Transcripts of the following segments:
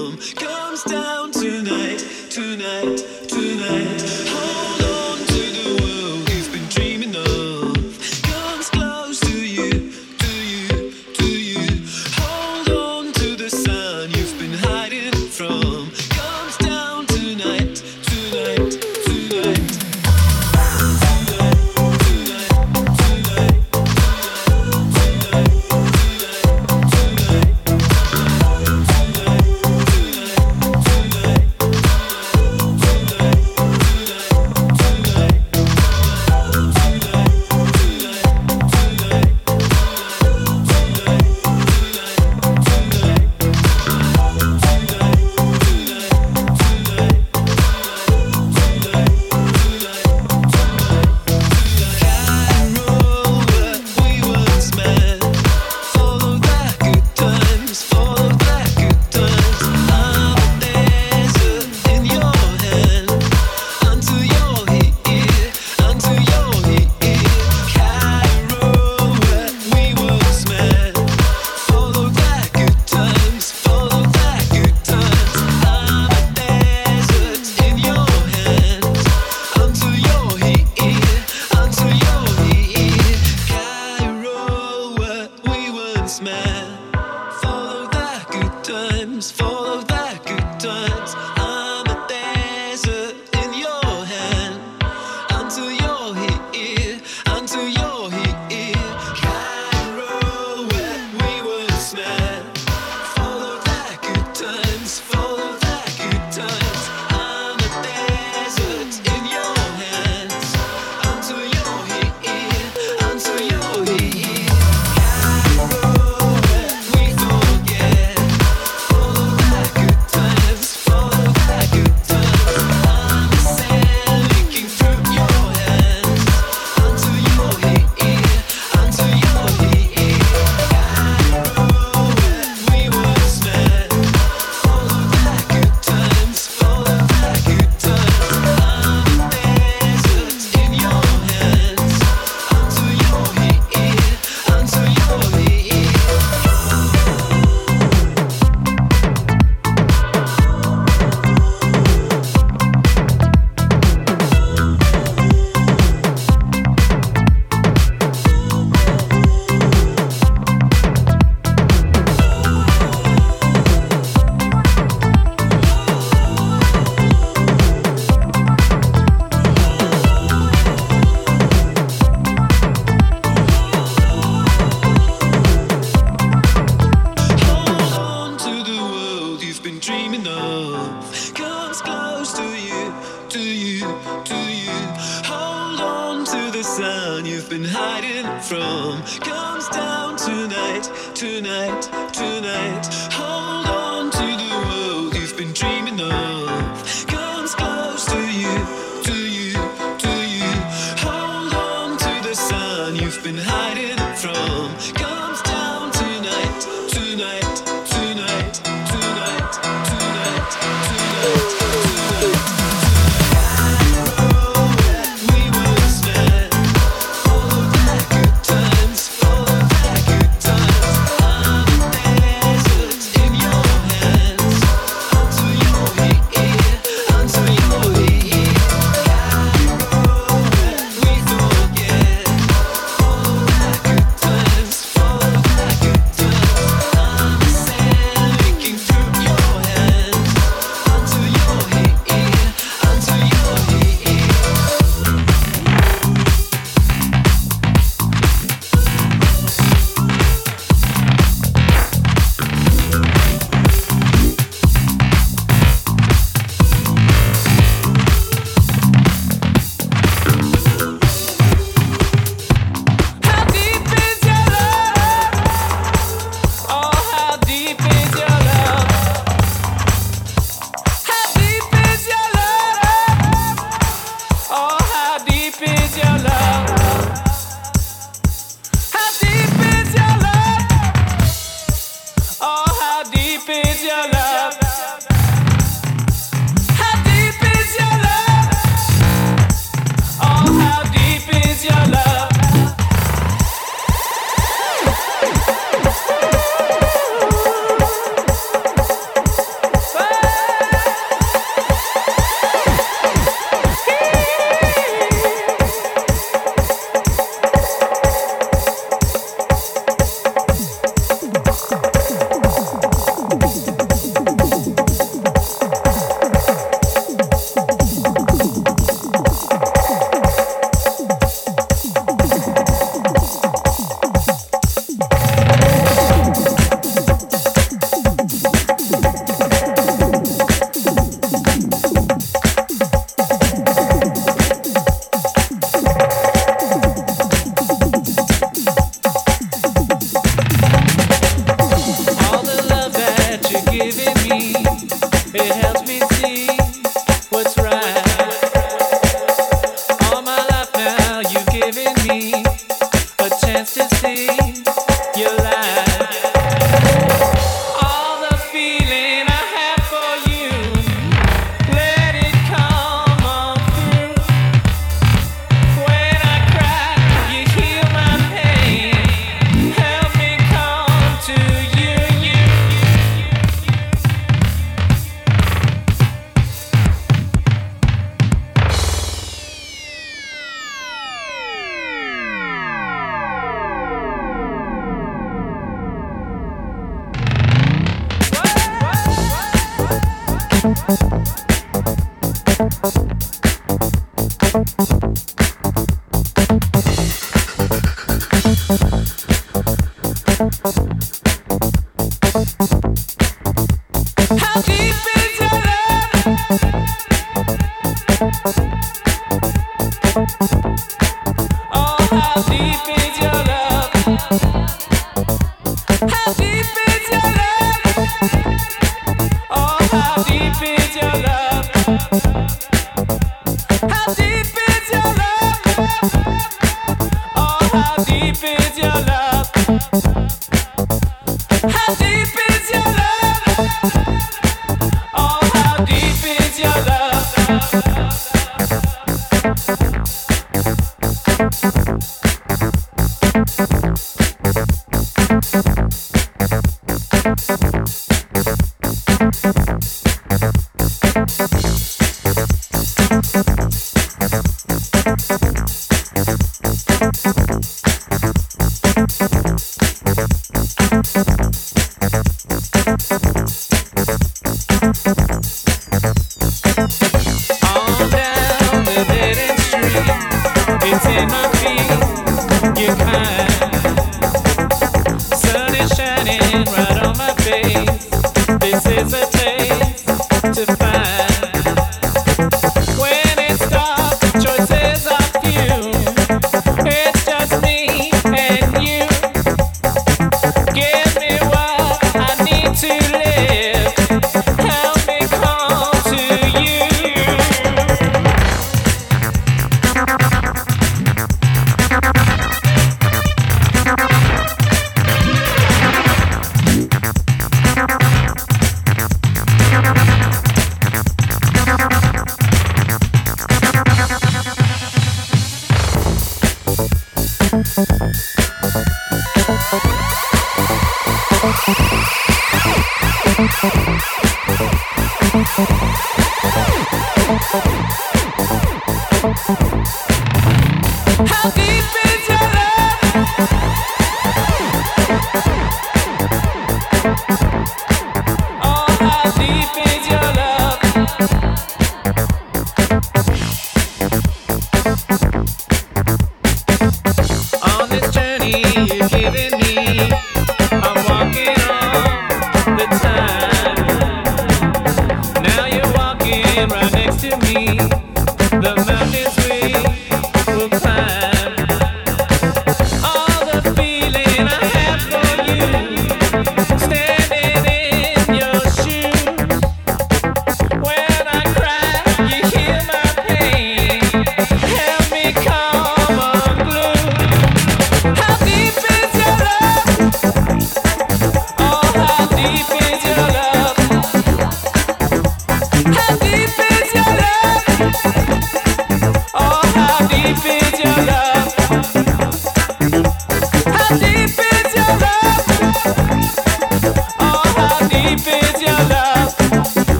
come comes down.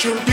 Fun.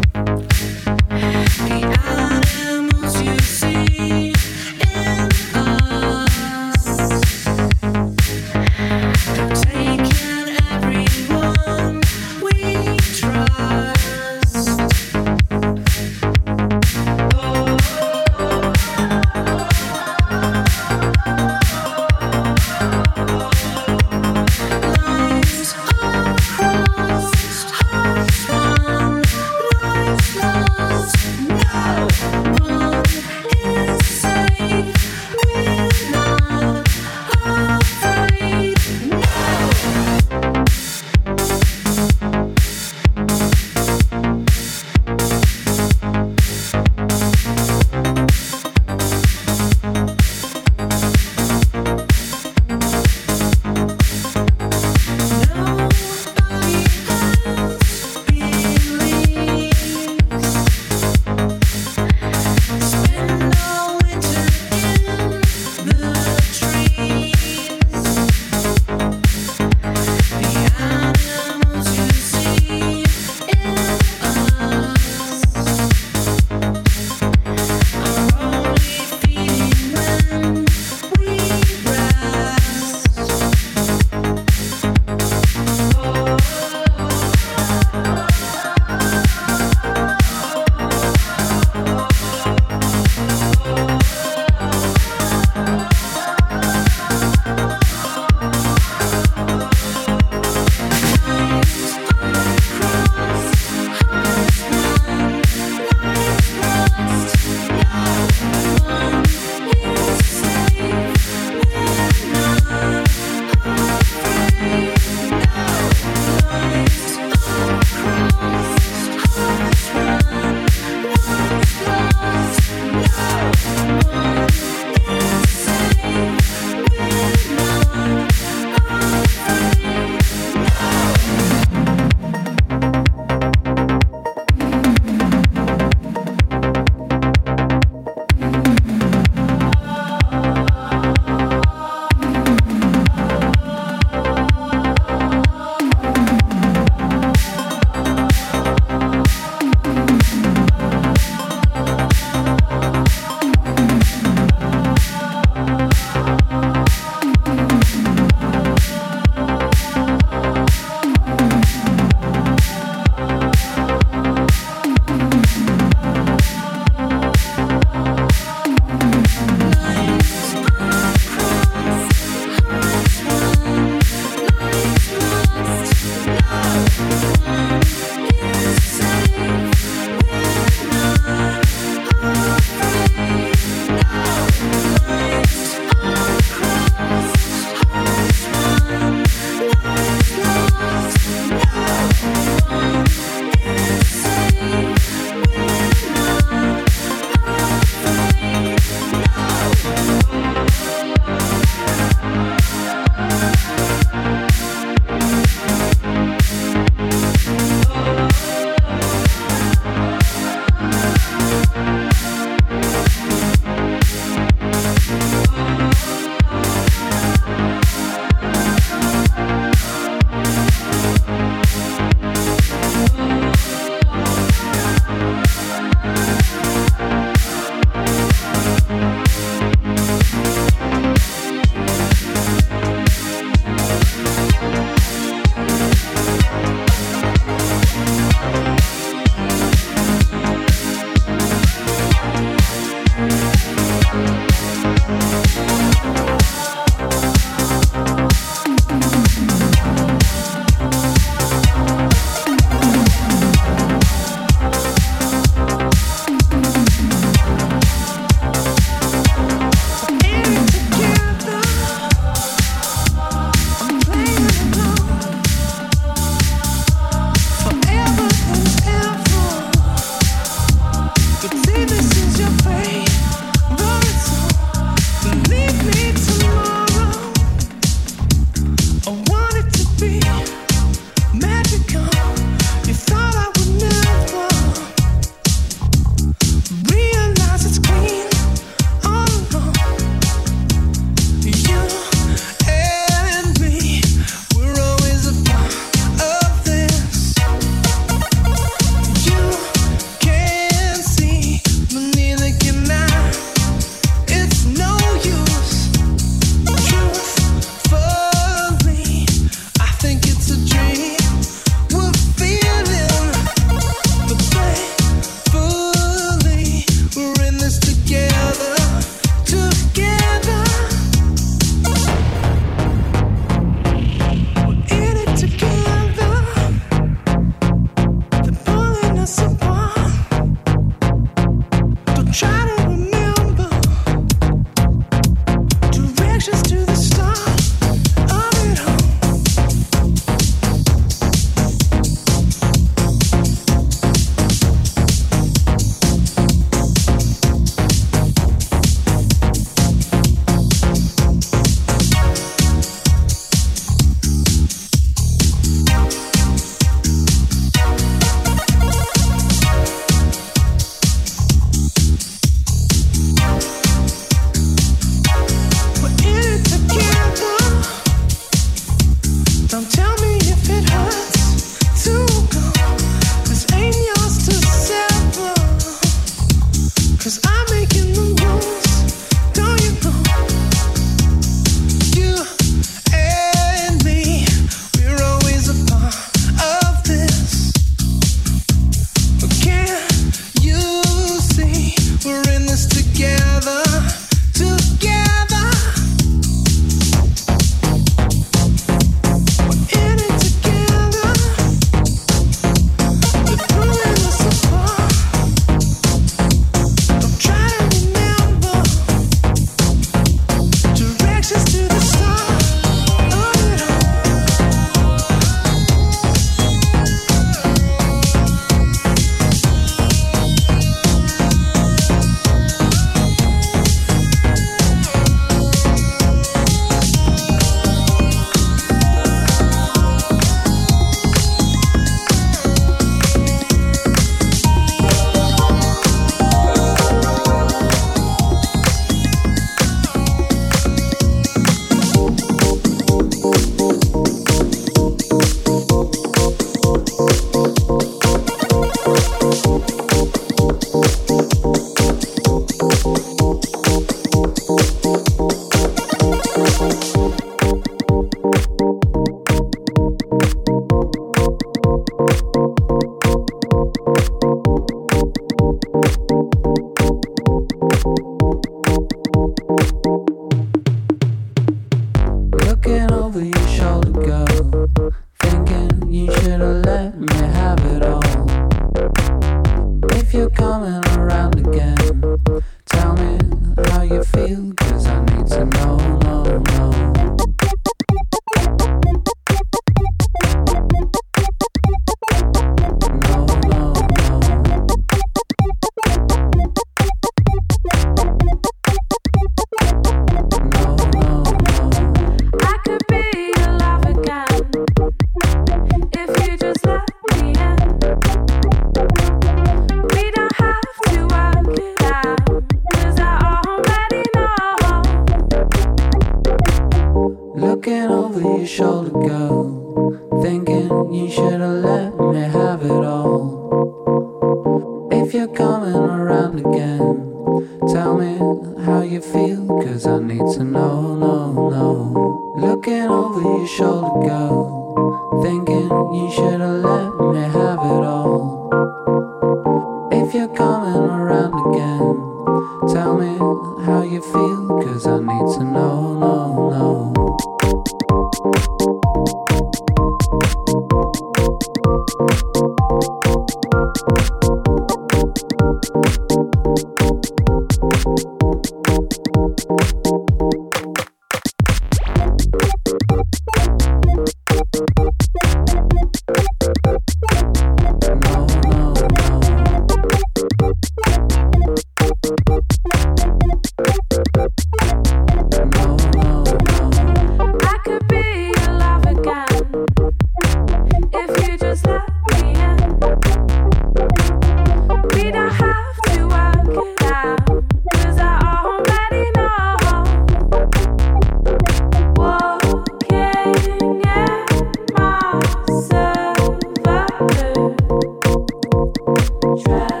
Gone